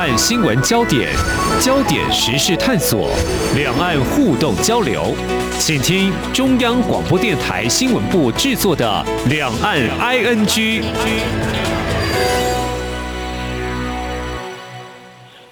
岸新闻焦点，焦点时事探索，两岸互动交流，请听中央广播电台新闻部制作的《两岸 ING》。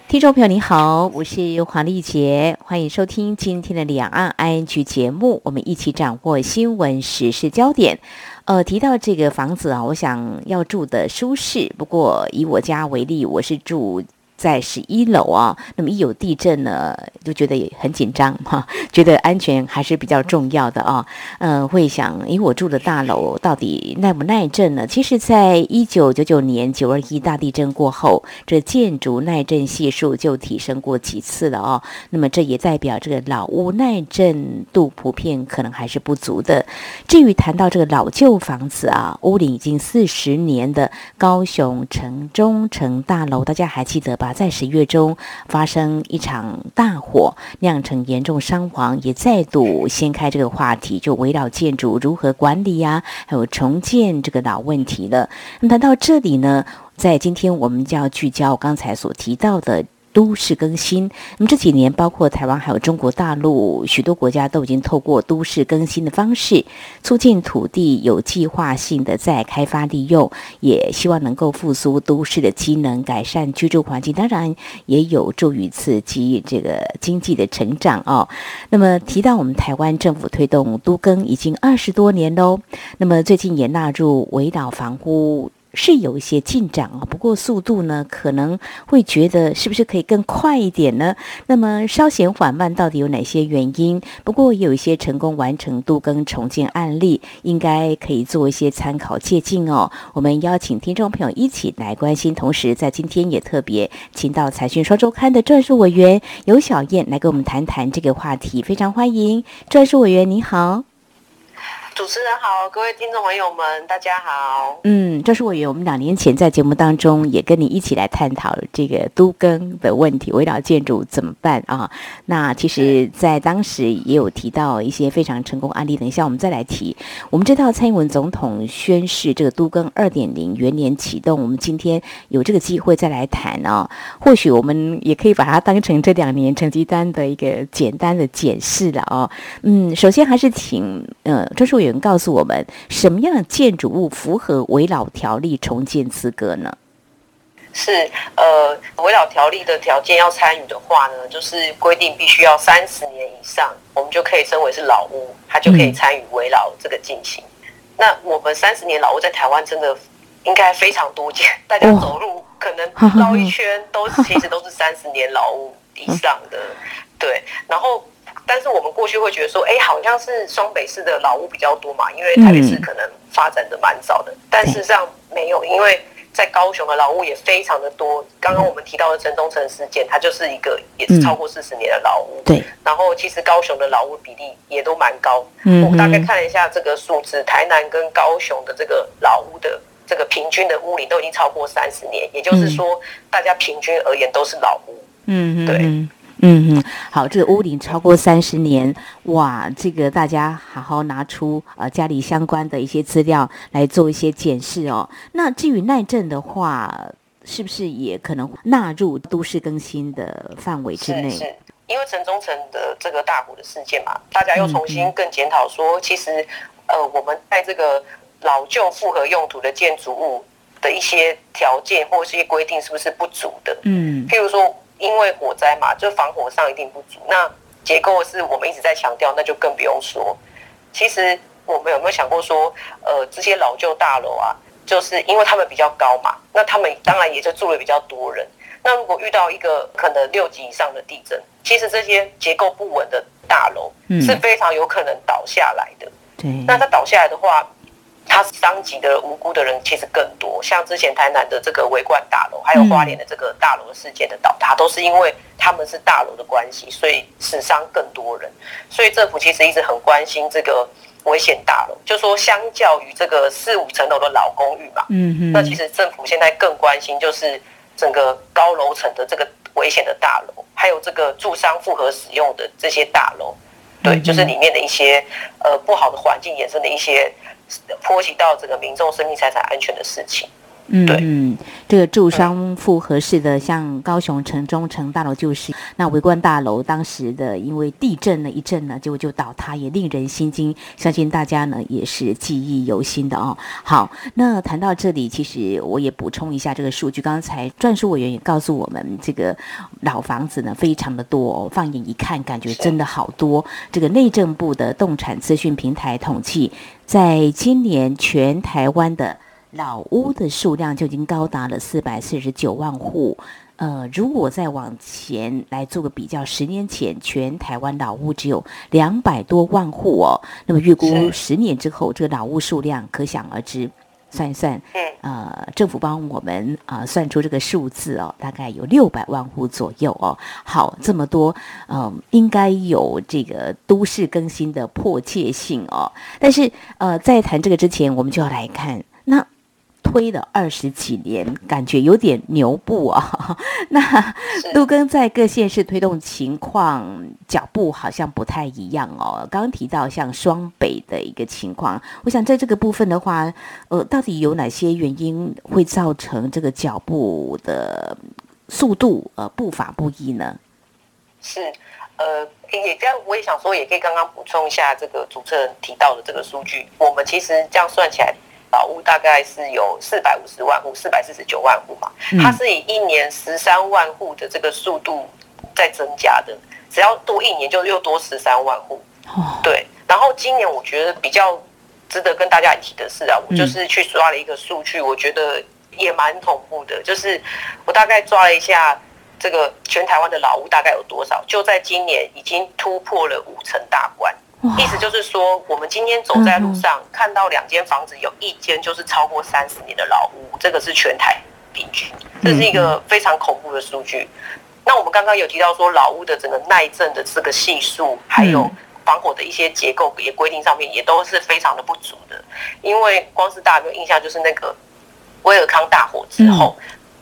听众朋友，你好，我是黄丽杰，欢迎收听今天的《两岸 ING》节目，我们一起掌握新闻时事焦点。呃，提到这个房子啊，我想要住的舒适。不过以我家为例，我是住在十一楼啊，那么一有地震呢，就觉得也很紧张哈，觉得安全还是比较重要的啊。嗯、会想，因为我住的大楼到底耐不耐震呢？其实，在一九九九年九二一大地震过后，这建筑耐震系数就提升过几次了哦。那么这也代表这个老屋耐震度普遍可能还是不足的。至于谈到这个老旧房子啊，屋龄已经四十年的高雄城中城大楼，大家还记得吧？在十月中发生一场大火，酿成严重伤亡，也再度掀开这个话题，就围绕建筑如何管理呀、还有重建这个老问题了。那谈到这里呢，在今天我们就要聚焦刚才所提到的。都市更新，那么这几年，包括台湾还有中国大陆许多国家都已经透过都市更新的方式，促进土地有计划性的再开发利用，也希望能够复苏都市的机能，改善居住环境，当然也有助于刺激这个经济的成长哦。那么提到我们台湾政府推动都更已经二十多年喽，那么最近也纳入围岛房屋。是有一些进展哦，不过速度呢，可能会觉得是不是可以更快一点呢？那么稍显缓慢，到底有哪些原因？不过也有一些成功完成度跟重建案例，应该可以做一些参考借鉴哦。我们邀请听众朋友一起来关心，同时在今天也特别请到财讯双周刊的专属委员尤小燕来跟我们谈谈这个话题，非常欢迎专属委员，你好。主持人好，各位听众朋友们，大家好。嗯，这是委员，我们两年前在节目当中也跟你一起来探讨这个都更的问题，围绕建筑怎么办啊？那其实，在当时也有提到一些非常成功案例。等一下我们再来提。我们知道蔡英文总统宣誓这个都更二点零元年启动，我们今天有这个机会再来谈啊。或许我们也可以把它当成这两年成绩单的一个简单的检视了啊。嗯，首先还是请呃，这是委员。告诉我们什么样的建筑物符合围老条例重建资格呢？是呃，围老条例的条件要参与的话呢，就是规定必须要三十年以上，我们就可以称为是老屋，它就可以参与围老这个进行。嗯、那我们三十年老屋在台湾真的应该非常多见，大家走路可能绕一圈都，其实都是三十年老屋以上的，对，然后。但是我们过去会觉得说，哎，好像是双北市的老屋比较多嘛，因为台北市可能发展的蛮早的。嗯、但事实上没有，因为在高雄的老屋也非常的多。刚刚我们提到的城中城事件，它就是一个也是超过四十年的老屋。对、嗯。然后其实高雄的老屋比例也都蛮高。嗯。我们大概看了一下这个数字，台南跟高雄的这个老屋的这个平均的屋龄都已经超过三十年，也就是说，大家平均而言都是老屋。嗯对。嗯嗯，好，这个屋顶超过三十年，哇，这个大家好好拿出呃家里相关的一些资料来做一些检视哦。那至于耐震的话，是不是也可能纳入都市更新的范围之内？是，是，因为城中城的这个大火的事件嘛，大家又重新更检讨说，嗯、其实呃我们在这个老旧复合用途的建筑物的一些条件或是一些规定是不是不足的？嗯，譬如说。因为火灾嘛，就防火上一定不足。那结构是我们一直在强调，那就更不用说。其实我们有没有想过说，呃，这些老旧大楼啊，就是因为他们比较高嘛，那他们当然也就住了比较多人。那如果遇到一个可能六级以上的地震，其实这些结构不稳的大楼是非常有可能倒下来的。对，那它倒下来的话。它伤及的无辜的人其实更多，像之前台南的这个维冠大楼，还有花莲的这个大楼事件的倒塌，都是因为他们是大楼的关系，所以死伤更多人。所以政府其实一直很关心这个危险大楼，就说相较于这个四五层楼的老公寓嘛，嗯嗯，那其实政府现在更关心就是整个高楼层的这个危险的大楼，还有这个住商复合使用的这些大楼，对，就是里面的一些呃不好的环境衍生的一些。波及到这个民众生命财产安全的事情，嗯，对，这个住商复合式的，像高雄城中城大楼就是那围观大楼，当时的因为地震了一阵呢，结果就倒塌，也令人心惊，相信大家呢也是记忆犹新的哦。好，那谈到这里，其实我也补充一下这个数据，刚才专属委员也告诉我们，这个老房子呢非常的多哦，放眼一看，感觉真的好多。这个内政部的动产资讯平台统计，在今年全台湾的老屋的数量就已经高达了四百四十九万户。呃，如果再往前来做个比较，十年前全台湾老屋只有两百多万户哦。那么预估十年之后，这个老屋数量可想而知。算一算，呃，政府帮我们啊、呃、算出这个数字哦，大概有六百万户左右哦。好，这么多，嗯、呃，应该有这个都市更新的迫切性哦。但是，呃，在谈这个之前，我们就要来看那。推了二十几年，感觉有点牛步啊。那都更在各县市推动情况脚步好像不太一样哦。刚刚提到像双北的一个情况，我想在这个部分的话，呃，到底有哪些原因会造成这个脚步的速度呃步伐不一呢？是，呃，也这样，我也想说，也可以刚刚补充一下这个主持人提到的这个数据。我们其实这样算起来。老屋大概是有四百五十万户，四百四十九万户嘛，它是以一年十三万户的这个速度在增加的，只要多一年就又多十三万户。对，然后今年我觉得比较值得跟大家一提的是啊，我就是去抓了一个数据，我觉得也蛮恐怖的，就是我大概抓了一下这个全台湾的老屋大概有多少，就在今年已经突破了五成大关。意思就是说，我们今天走在路上，看到两间房子，有一间就是超过三十年的老屋，这个是全台平均，这是一个非常恐怖的数据。那我们刚刚有提到说，老屋的整个耐震的这个系数，还有防火的一些结构也规定上面，也都是非常的不足的。因为光是大家有印象，就是那个威尔康大火之后，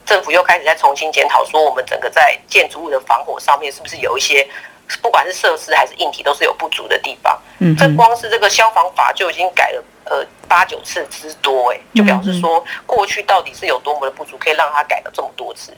政府又开始在重新检讨，说我们整个在建筑物的防火上面是不是有一些。不管是设施还是硬体，都是有不足的地方。嗯，这光是这个消防法就已经改了呃八九次之多，哎，就表示说过去到底是有多么的不足，可以让它改了这么多次。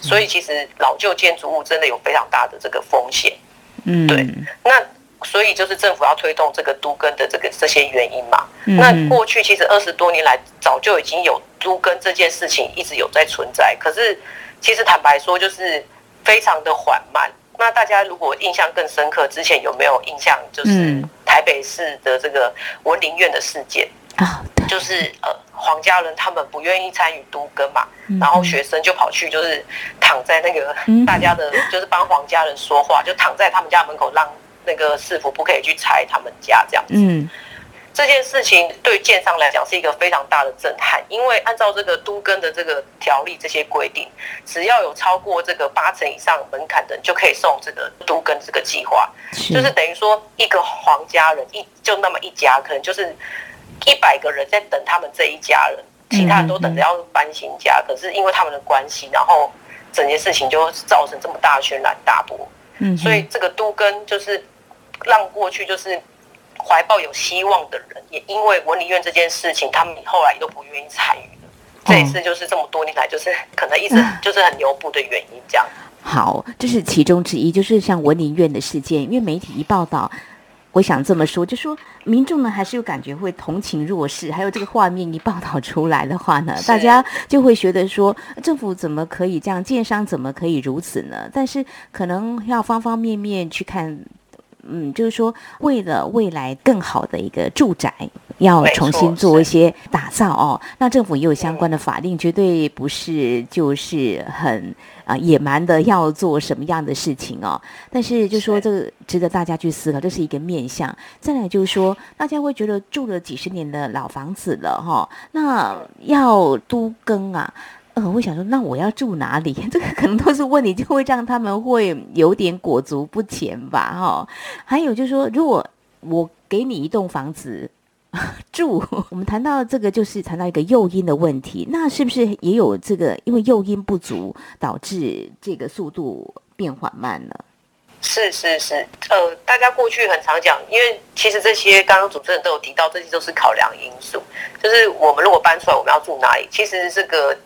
所以其实老旧建筑物真的有非常大的这个风险。嗯，对。那所以就是政府要推动这个都更的这个这些原因嘛。那过去其实二十多年来，早就已经有都更这件事情一直有在存在，可是其实坦白说，就是非常的缓慢。那大家如果印象更深刻，之前有没有印象？就是台北市的这个文林院的事件？啊，就是呃黄家人他们不愿意参与都更嘛，然后学生就跑去就是躺在那个大家的，就是帮黄家人说话，就躺在他们家门口，让那个市府不可以去拆他们家这样子。这件事情对建商来讲是一个非常大的震撼，因为按照这个都更的这个条例这些规定，只要有超过这个八成以上门槛的人，就可以送这个都更这个计划，就是等于说一个皇家人一就那么一家，可能就是一百个人在等他们这一家人，其他人都等着要搬新家，可是因为他们的关系，然后整件事情就造成这么大的轩然大波，嗯，所以这个都更就是让过去就是。怀抱有希望的人，也因为文理院这件事情，他们后来都不愿意参与了。这一次就是这么多年来，就是可能一直就是很牛步的原因。这样、嗯、好，这是其中之一，就是像文理院的事件，因为媒体一报道，我想这么说，就说民众呢还是有感觉会同情弱势，还有这个画面一报道出来的话呢，大家就会觉得说，政府怎么可以这样，建商怎么可以如此呢？但是可能要方方面面去看。嗯，就是说，为了未来更好的一个住宅，要重新做一些打造哦。那政府也有相关的法令，绝对不是就是很啊野蛮的要做什么样的事情哦。但是就说这个值得大家去思考，这是一个面向。再来就是说，大家会觉得住了几十年的老房子了哈、哦，那要都更啊。呃，我想说，那我要住哪里？这个可能都是问题，就会让他们会有点裹足不前吧，哈、还有就是说，如果我给你一栋房子 住，我们谈到这个，就是谈到一个诱因的问题，那是不是也有这个？因为诱因不足，导致这个速度变缓慢了？是是是，呃，大家过去很常讲，因为其实这些刚刚主持人都有提到，这些都是考量因素，就是我们如果搬出来，我们要住哪里？其实这个。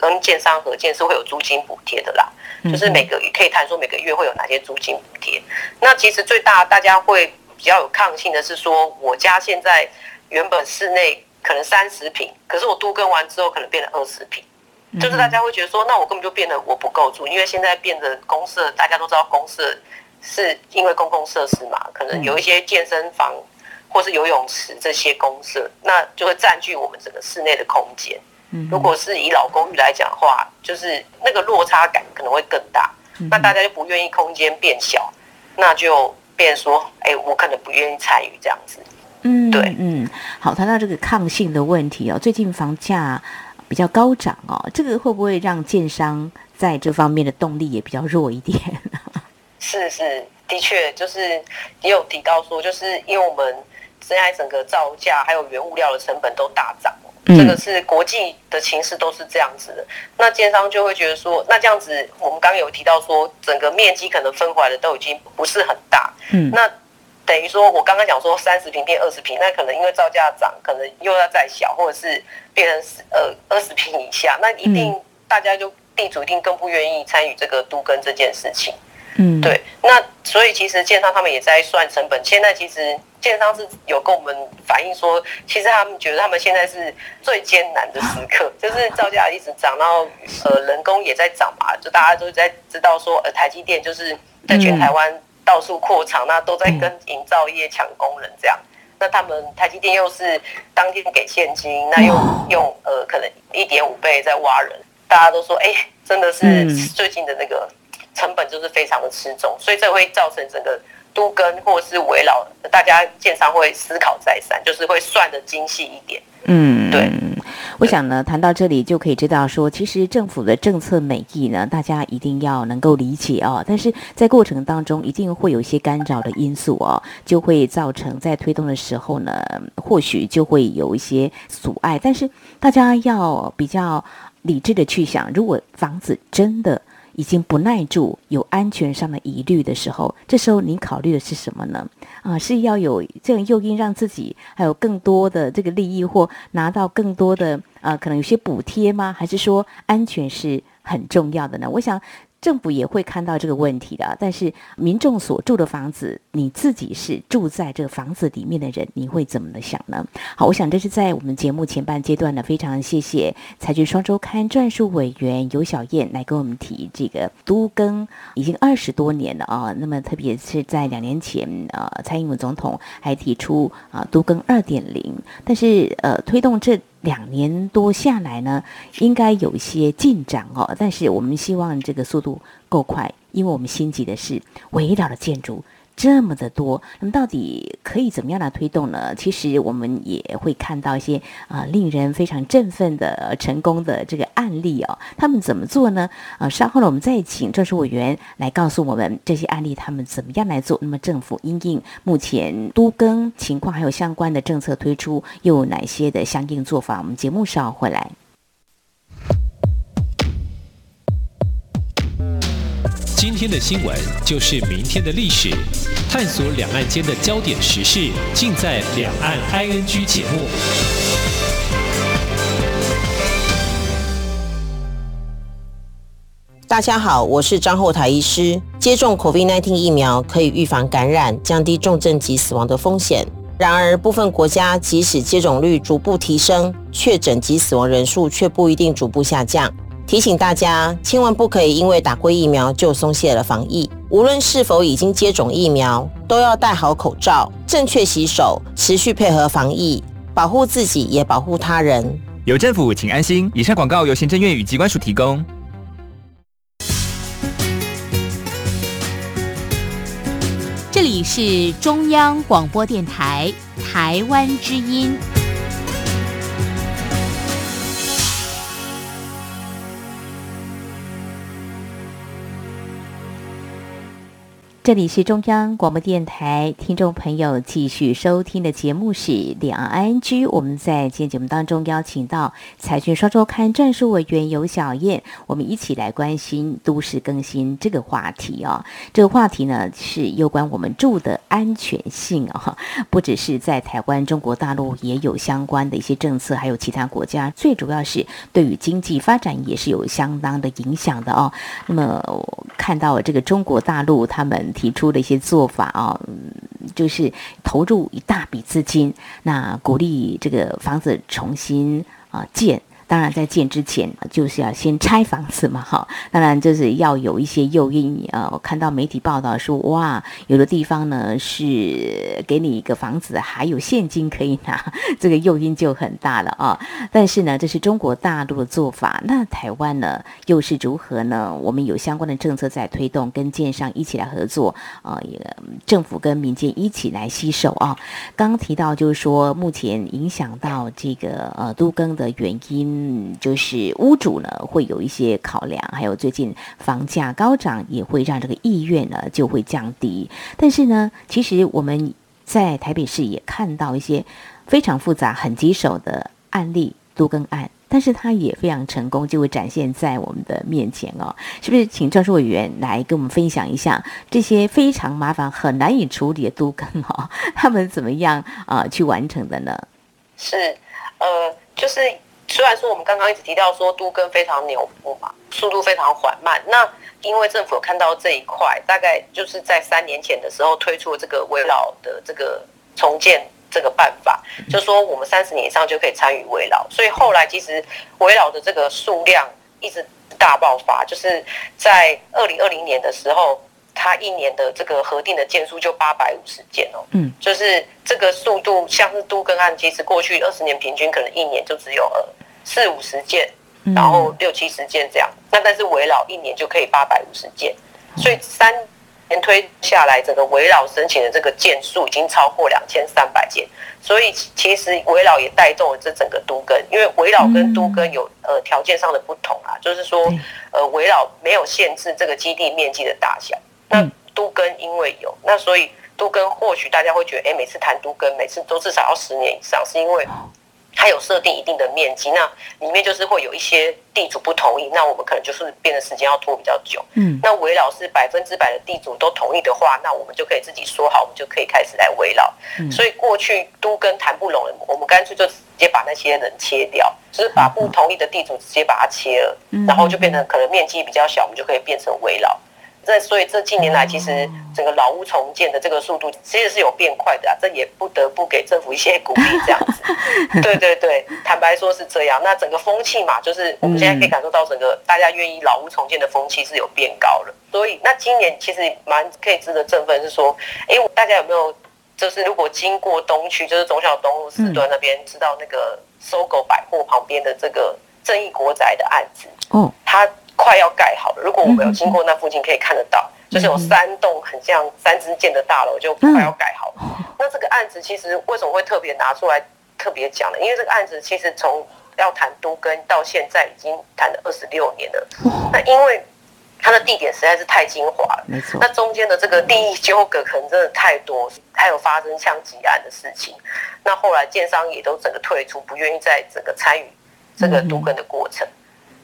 跟建商合建是会有租金补贴的啦，就是每个可以谈说每个月会有哪些租金补贴。那其实最大大家会比较有抗性的是说，我家现在原本室内可能三十平，可是我都更完之后可能变成二十平，就是大家会觉得说，那我根本就变得我不够住，因为现在变得公社，大家都知道公社是因为公共设施嘛，可能有一些健身房或是游泳池这些公社，那就会占据我们整个室内的空间。如果是以老公寓来讲的话，就是那个落差感可能会更大，那大家就不愿意空间变小，那就变说，哎，我可能不愿意参与这样子。嗯，对，嗯，好，谈到这个抗性的问题哦，最近房价比较高涨哦，这个会不会让建商在这方面的动力也比较弱一点？是是，的确，就是也有提到说，就是因为我们现在整个造价还有原物料的成本都大涨。这个是国际的情势都是这样子的，那建商就会觉得说，那这样子，我们刚刚有提到说，整个面积可能分回来的都已经不是很大，嗯，那等于说我刚刚讲说三十平变二十平，那可能因为造价涨，可能又要再小，或者是变成呃二十平以下，那一定大家就地主一定更不愿意参与这个都跟这件事情。嗯，对，那所以其实建商他们也在算成本。现在其实建商是有跟我们反映说，其实他们觉得他们现在是最艰难的时刻，就是造价一直涨，然后呃人工也在涨嘛，就大家都在知道说，呃台积电就是在全台湾到处扩厂，那都在跟营造业抢工人这样。那他们台积电又是当天给现金，那又用呃可能一点五倍在挖人，大家都说，哎，真的是最近的那个。成本就是非常的吃重，所以这会造成整个都跟或是围绕，大家建商会思考再三，就是会算的精细一点。嗯，对。我想呢，谈到这里就可以知道说，其实政府的政策美意呢，大家一定要能够理解哦。但是在过程当中，一定会有一些干扰的因素哦，就会造成在推动的时候呢，或许就会有一些阻碍。但是大家要比较理智的去想，如果房子真的。已经不耐住，有安全上的疑虑的时候，这时候你考虑的是什么呢？啊，是要有这样诱因，让自己还有更多的这个利益，或拿到更多的啊，可能有些补贴吗？还是说安全是很重要的呢？我想。政府也会看到这个问题的，但是民众所住的房子，你自己是住在这个房子里面的人，你会怎么的想呢？好，我想这是在我们节目前半阶段呢，非常谢谢财局双周刊专述委员尤小燕来跟我们提这个都更已经二十多年了啊。那么特别是在两年前，呃，蔡英文总统还提出啊都更二点零，但是呃推动这。两年多下来呢，应该有一些进展哦。但是我们希望这个速度够快，因为我们心急的是围绕着建筑。这么的多，那么到底可以怎么样来推动呢？其实我们也会看到一些啊、令人非常振奋的成功的这个案例哦。他们怎么做呢？啊、呃，稍后呢，我们再请专属委员来告诉我们这些案例他们怎么样来做。那么政府因应目前都更情况，还有相关的政策推出，又有哪些的相应做法？我们节目稍后回来。今天的新闻就是明天的历史，探索两岸间的焦点时事，尽在《两岸 ING》节目。大家好，我是张后台医师。接种 COVID-19 疫苗可以预防感染，降低重症及死亡的风险。然而，部分国家即使接种率逐步提升，确诊及死亡人数却不一定逐步下降。提醒大家，千万不可以因为打过疫苗就松懈了防疫。无论是否已经接种疫苗，都要戴好口罩，正确洗手，持续配合防疫，保护自己也保护他人。有政府，请安心。以上广告由行政院与机关署提供。这里是中央广播电台台湾之音。这里是中央广播电台，听众朋友继续收听的节目是《两岸 ING》。我们在今天节目当中邀请到财讯双周刊战术委员游小燕，我们一起来关心都市更新这个话题哦。这个话题呢是有关我们住的安全性哦，不只是在台湾，中国大陆也有相关的一些政策，还有其他国家，最主要是对于经济发展也是有相当的影响的哦。那么我看到这个中国大陆他们。提出的一些做法啊，就是投入一大笔资金，那鼓励这个房子重新啊建。当然，在建之前就是要先拆房子嘛，哈。当然，就是要有一些诱因啊。我看到媒体报道说，哇，有的地方呢是给你一个房子，还有现金可以拿，这个诱因就很大了啊。但是呢，这是中国大陆的做法。那台湾呢，又是如何呢？我们有相关的政策在推动，跟建商一起来合作啊，也政府跟民间一起来携手啊。刚刚提到就是说，目前影响到这个呃都更的原因。嗯，就是屋主呢会有一些考量，还有最近房价高涨，也会让这个意愿呢就会降低。但是呢，其实我们在台北市也看到一些非常复杂、很棘手的案例，都更案，但是它也非常成功，就会展现在我们的面前哦。是不是？请赵委员来跟我们分享一下这些非常麻烦、很难以处理的都更哦，他们怎么样啊、去完成的呢？是，呃，就是。虽然说我们刚刚一直提到说都更非常牛步嘛，速度非常缓慢。那因为政府有看到这一块，大概就是在三年前的时候推出这个危老的这个重建这个办法，就说我们三十年以上就可以参与危老。所以后来其实危老的这个数量一直大爆发，就是在二零二零年的时候。它一年的这个核定的件数就八百五十件哦，嗯，就是这个速度，像是都更案，其实过去二十年平均可能一年就只有呃四五十件，然后六七十件这样，那但是围绕一年就可以八百五十件，所以三年推下来，整个围绕申请的这个件数已经超过两千三百件，所以其实围绕也带动了这整个都更，因为围绕跟都更有呃条件上的不同啊，就是说呃围绕没有限制这个基地面积的大小。那都跟因为有，那所以都跟或许大家会觉得，哎，每次谈都跟，每次都至少要十年以上，是因为它有设定一定的面积，那里面就是会有一些地主不同意，那我们可能就是变得时间要拖比较久。嗯，那围老是百分之百的地主都同意的话，那我们就可以自己说好，我们就可以开始来围老。嗯，所以过去都跟谈不拢，我们干脆就直接把那些人切掉，就是把不同意的地主直接把它切了，嗯然后就变成可能面积比较小，我们就可以变成围老。这所以这近年来，其实整个老屋重建的这个速度其实是有变快的啊，这也不得不给政府一些鼓励，这样子。对对对，坦白说是这样。那整个风气嘛，就是我们现在可以感受到整个大家愿意老屋重建的风气是有变高了。所以那今年其实蛮可以值得振奋，是说，哎，大家有没有就是如果经过东区，就是忠孝东路四段那边，知道那个 SOGO 百货旁边的这个正义国宅的案子？嗯，它。快要盖好了。如果我们有经过那附近，可以看得到，就是有三栋很像三支箭的大楼，就快要盖好了。那这个案子其实为什么会特别拿出来特别讲呢？因为这个案子其实从要谈都跟到现在已经谈了二十六年了。那因为它的地点实在是太精华了，没错。那中间的这个利益纠葛可能真的太多，还有发生枪击案的事情。那后来建商也都整个退出，不愿意再整个参与这个都跟的过程。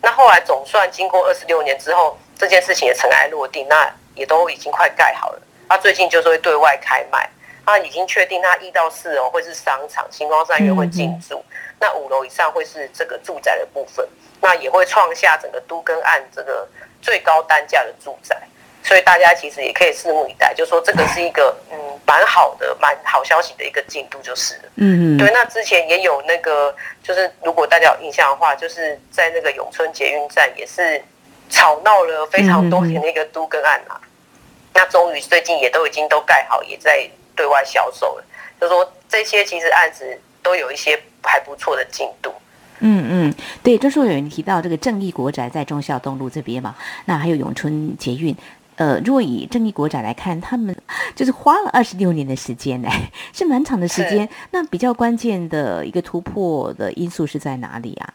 那后来总算经过二十六年之后，这件事情也尘埃落定，那也都已经快盖好了。他最近就是会对外开卖，他已经确定那一到四楼会是商场，星光三月会进驻，那五楼以上会是这个住宅的部分，那也会创下整个都更案这个最高单价的住宅。所以大家其实也可以拭目以待，就说这个是一个嗯蛮好的、蛮好消息的一个进度，就是嗯嗯，对。那之前也有那个，就是如果大家有印象的话，就是在那个永春捷运站也是吵闹了非常多年的一个都更案啊。那终于最近也都已经都盖好，也在对外销售了。就说这些其实案子都有一些还不错的进度。嗯嗯，对，就是有人提到这个正义国宅在忠孝东路这边嘛，那还有永春捷运。呃，若以正义国展来看，他们就是花了二十六年的时间呢，是蛮长的时间。那比较关键的一个突破的因素是在哪里啊？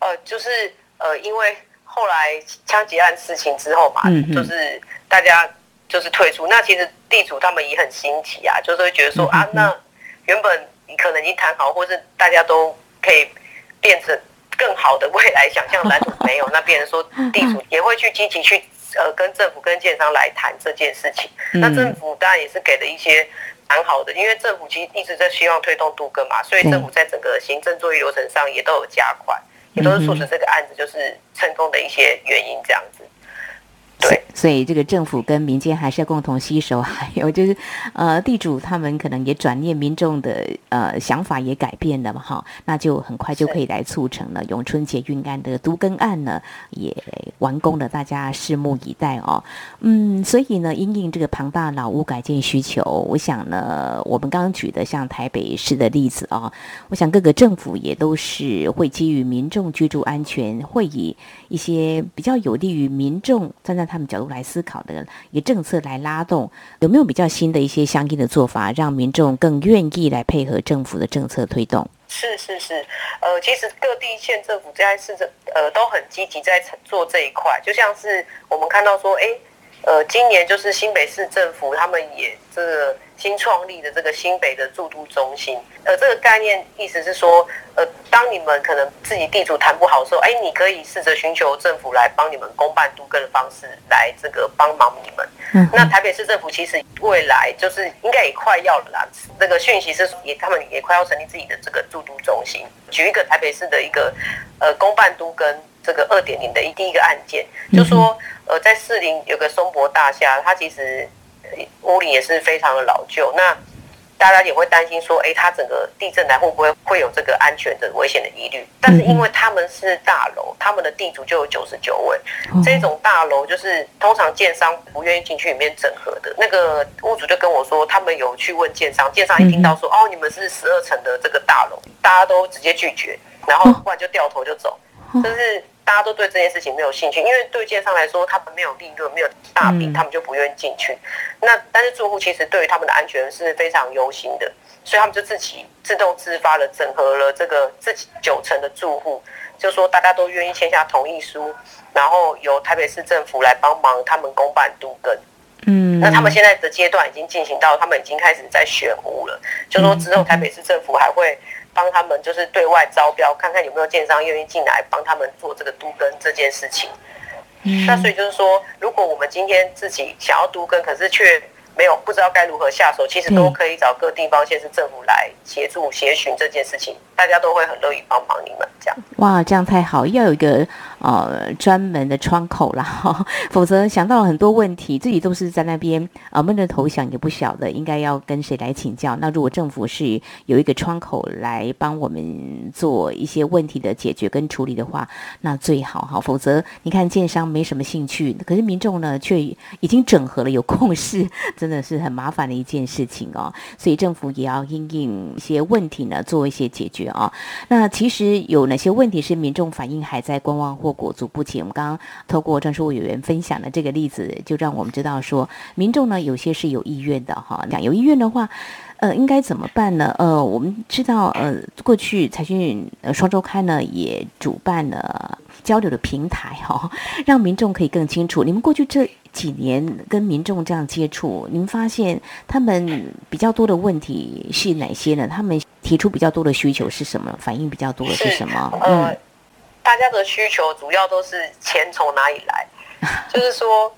呃，就是呃，因为后来枪击案事情之后嘛，嗯、就是大家就是退出。那其实地主他们也很心急啊，就是会觉得说啊，那原本你可能已经谈好，或是大家都可以变成更好的未来想象蓝图没有，那变成说地主 也会去积极去呃跟政府跟建商来谈这件事情。那政府当然也是给了一些蛮好的，因为政府其实一直在希望推动都更嘛，所以政府在整个行政作业流程上也都有加快，也都是促使这个案子就是成功的一些原因这样子。所以这个政府跟民间还是要共同携手，还有就是，呃，地主他们可能也转念，民众的呃想法也改变了嘛，哈，那就很快就可以来促成了永春捷运案的都更案呢，也完工了，大家拭目以待哦。嗯，所以呢，因应这个庞大老屋改建需求，我想呢，我们刚刚举的像台北市的例子啊，我想各个政府也都是会基于民众居住安全，会以一些比较有利于民众站在他们角度来思考的一个政策来拉动，有没有比较新的一些相应的做法，让民众更愿意来配合政府的政策推动？是是是，呃，其实各地县政府在市政呃都很积极在做这一块，就像是我们看到说，哎，呃，今年就是新北市政府他们也这个。新创立的这个新北的驻都中心，呃，这个概念意思是说，呃，当你们可能自己地主谈不好的时候，哎，你可以试着寻求政府来帮你们公办都更的方式来这个帮忙你们。嗯，那台北市政府其实未来就是应该也快要了啦。这个讯息是也他们也快要成立自己的这个驻都中心。举一个台北市的一个呃公办都跟这个二点零的一第一个案件，就说呃在士林有个松柏大厦，它其实。屋里也是非常的老旧，那大家也会担心说，哎、欸，它整个地震来会不会会有这个安全的危险的疑虑？但是因为他们是大楼，他们的地主就有九十九位，这种大楼就是通常建商不愿意进去里面整合的。那个屋主就跟我说，他们有去问建商，建商一听到说，哦，你们是十二层的这个大楼，大家都直接拒绝，然后不然就掉头就走，就是。大家都对这件事情没有兴趣，因为对建商来说，他们没有利润，没有大饼，他们就不愿意进去。那但是住户其实对于他们的安全是非常忧心的，所以他们就自己自动自发的整合了这个自己九成的住户，就说大家都愿意签下同意书，然后由台北市政府来帮忙他们公办都更。嗯，那他们现在的阶段已经进行到，他们已经开始在选屋了，就说之后台北市政府还会。帮他们就是对外招标，看看有没有建商愿意进来帮他们做这个都更这件事情。嗯，那所以就是说，如果我们今天自己想要都更，可是却没有不知道该如何下手，其实都可以找各地方县市政府来协助协寻这件事情，大家都会很乐意帮忙你们这样。哇，这样太好，要有一个。呃，专门的窗口啦，否则想到了很多问题，自己都是在那边啊闷着头想，也不晓得应该要跟谁来请教。那如果政府是有一个窗口来帮我们做一些问题的解决跟处理的话，那最好哈。否则你看建商没什么兴趣，可是民众呢却已经整合了有共识，真的是很麻烦的一件事情哦。所以政府也要因应一些问题呢做一些解决啊。那其实有哪些问题是民众反映还在观望或裹足不前，我们刚刚透过郑淑委员分享的这个例子，就让我们知道说，民众呢有些是有意愿的哈。讲有意愿的话，呃，应该怎么办呢？呃，我们知道，呃，过去财讯呃双周刊呢也主办了交流的平台哈，让民众可以更清楚。你们过去这几年跟民众这样接触，你们发现他们比较多的问题是哪些呢？他们提出比较多的需求是什么？反应比较多的是什么？嗯。大家的需求主要都是钱从哪里来，就是说，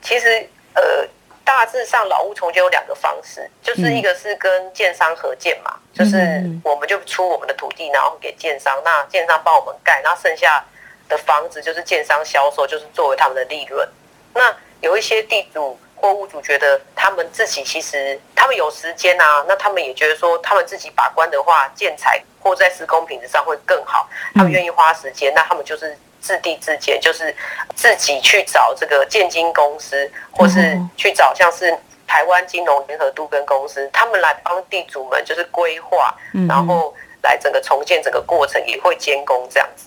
其实呃，大致上老屋重建有两个方式，就是一个是跟建商合建嘛，就是我们就出我们的土地，然后给建商，那建商帮我们盖，那剩下的房子就是建商销售，就是作为他们的利润。那有一些地主或屋主觉得他们自己其实他们有时间啊，那他们也觉得说他们自己把关的话，建材。或在施工品质上会更好，他们愿意花时间，那他们就是自地自建，就是自己去找这个建金公司，或是去找像是台湾金融联合都跟公司，他们来帮地主们就是规划，然后来整个重建整个过程也会监工这样子。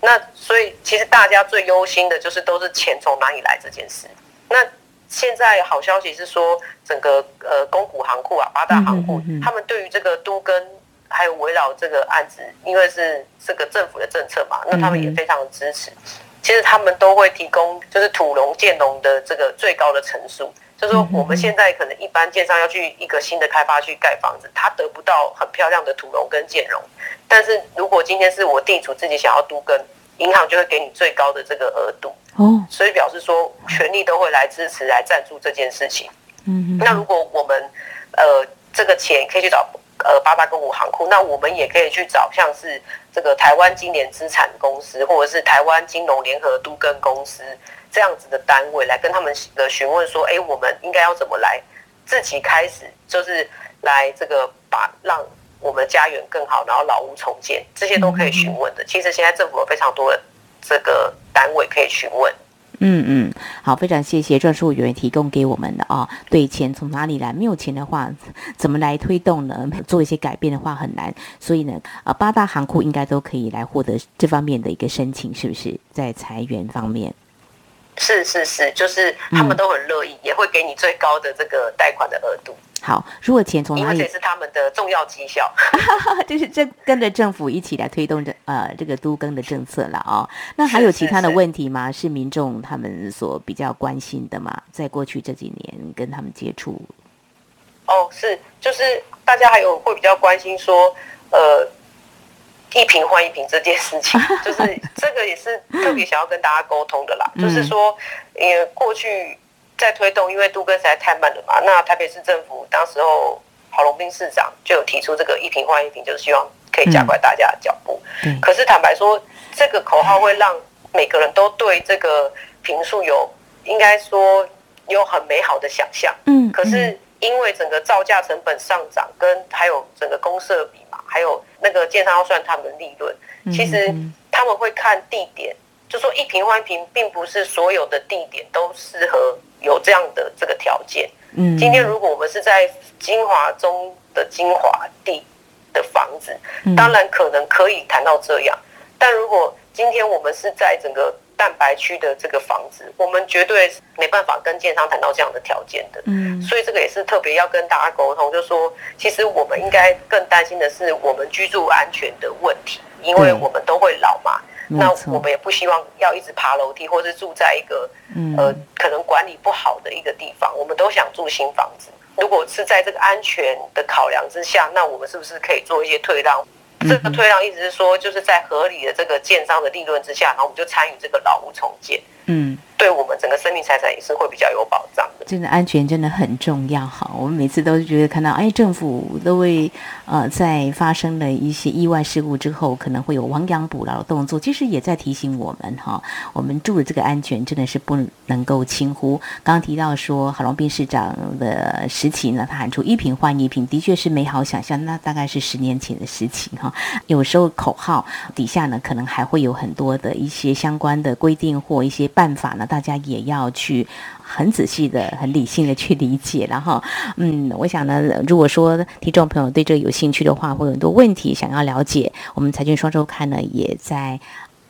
那所以其实大家最忧心的就是都是钱从哪里来这件事。那现在好消息是说，整个呃公股行库啊，八大行库，他们对于这个都更。还有围绕这个案子，因为是这个政府的政策嘛，那他们也非常的支持。其实他们都会提供就是土龙建龙的这个最高的成数。就是说我们现在可能一般建商要去一个新的开发区盖房子，他得不到很漂亮的土龙跟建龙。但是如果今天是我地主自己想要都更，银行就会给你最高的这个额度。哦，所以表示说全力都会来支持来赞助这件事情。嗯，那如果我们呃这个钱可以去找呃八大公五行库，那我们也可以去找像是这个台湾金联资产公司，或者是台湾金融联合都跟公司。这样子的单位来跟他们的询问说，哎，我们应该要怎么来自己开始，就是来这个把让我们家园更好，然后老屋重建，这些都可以询问的。其实现在政府有非常多的这个单位可以询问。嗯嗯，好，非常谢谢专属委员提供给我们的啊。对，钱从哪里来？没有钱的话，怎么来推动呢？做一些改变的话很难。所以呢，呃，八大行库应该都可以来获得这方面的一个申请，是不是？在裁员方面。是是是，就是他们都很乐意，嗯、也会给你最高的这个贷款的额度。好，如果钱从哪里？因为这是他们的重要绩效，就是这跟着政府一起来推动这呃这个都更的政策了哦。那还有其他的问题吗？是，民众他们所比较关心的吗？在过去这几年跟他们接触。哦，是，就是大家还有会比较关心说，呃。一瓶换一瓶这件事情，就是这个也是特别想要跟大家沟通的啦。就是说，因为过去在推动，因为都更实在太慢了嘛。那台北市政府当时候郝龙斌市长就有提出这个一坪换一坪，就是希望可以加快大家的脚步。可是坦白说，这个口号会让每个人都对这个坪数有，应该说有很美好的想象。嗯。可是因为整个造价成本上涨，跟还有整个公社比嘛，还有。那个建商要算他们的利润，其实他们会看地点，就说一坪换一坪，并不是所有的地点都适合有这样的这个条件。嗯，今天如果我们是在精华中的精华地的房子，当然可能可以谈到这样，但如果今天我们是在整个蛋白区的这个房子，我们绝对没办法跟建商谈到这样的条件的。嗯，所以这个也是特别要跟大家沟通，就是说，其实我们应该更担心的是我们居住安全的问题，因为我们都会老嘛。那我们也不希望要一直爬楼梯，或是住在一个呃可能管理不好的一个地方。我们都想住新房子。如果是在这个安全的考量之下，那我们是不是可以做一些退让？这个退让意思是说，就是在合理的这个建商的利润之下，然后我们就参与这个老屋重建。嗯。对我们整个生命财产也是会比较有保障的。真的安全真的很重要哈！我们每次都是觉得看到，哎，政府都会呃在发生了一些意外事故之后，可能会有亡羊补牢的动作，其实也在提醒我们哈，我们住的这个安全真的是不能够轻忽。刚刚提到说，郝龙斌市长的时期呢，他喊出一坪换一坪，的确是美好想象，那大概是十年前的事情哈。有时候口号底下呢，可能还会有很多的一些相关的规定或一些办法呢。大家也要去很仔细的、很理性的去理解，然后，嗯，我想呢，如果说听众朋友对这个有兴趣的话，会有很多问题想要了解，我们财经双周刊呢，也在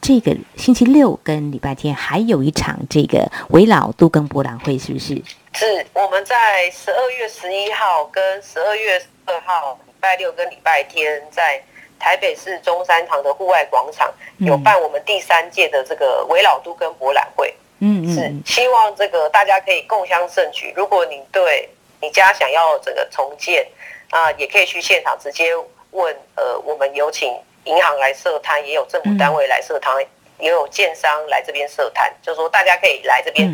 这个星期六跟礼拜天还有一场这个围绕都更博览会，是不是？是，我们在十二月十一号跟十二月二号，礼拜六跟礼拜天，在台北市中山堂的户外广场有办我们第三届的这个围老都跟博览会。嗯，是希望这个大家可以共襄盛举。如果你对你家想要这个重建啊、呃，也可以去现场直接问。呃，我们有请银行来设摊，也有政府单位来设摊，也有建商来这边设摊，就是说大家可以来这边。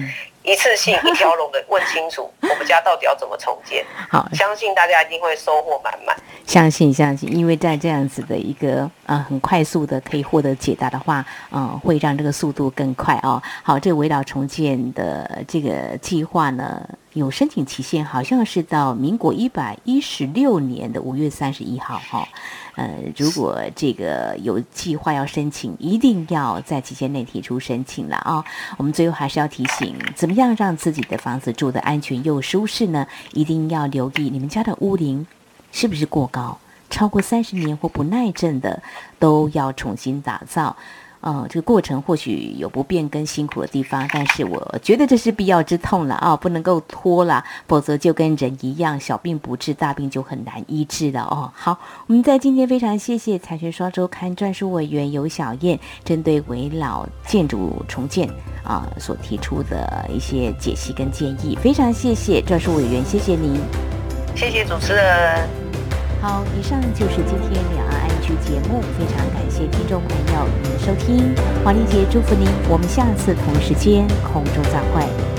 一次性一条龙的问清楚，我们家到底要怎么重建？好，相信大家一定会收获满满。相信相信，因为在这样子的一个呃很快速的可以获得解答的话，嗯、呃，会让这个速度更快哦。好，这个危老重建的这个计划呢，有申请期限，好像是到民国一百一十六年的五月三十一号哈。呃，如果这个有计划要申请，一定要在期限内提出申请了啊、我们最后还是要提醒，怎么样让自己的房子住得安全又舒适呢？一定要留意你们家的屋龄是不是过高，超过三十年或不耐震的，都要重新打造。呃，这个过程或许有不便跟辛苦的地方，但是我觉得这是必要之痛了啊，不能够拖了，否则就跟人一样，小病不治，大病就很难医治了哦。好，我们在今天非常谢谢财讯双周刊专书委员尤小燕，针对围老建筑重建啊所提出的一些解析跟建议，非常谢谢专书委员，谢谢您，谢谢主持人。好，以上就是今天两岸本期节目，非常感谢听众朋友您的收听，黄丽姐祝福您，我们下次同时间空中再会。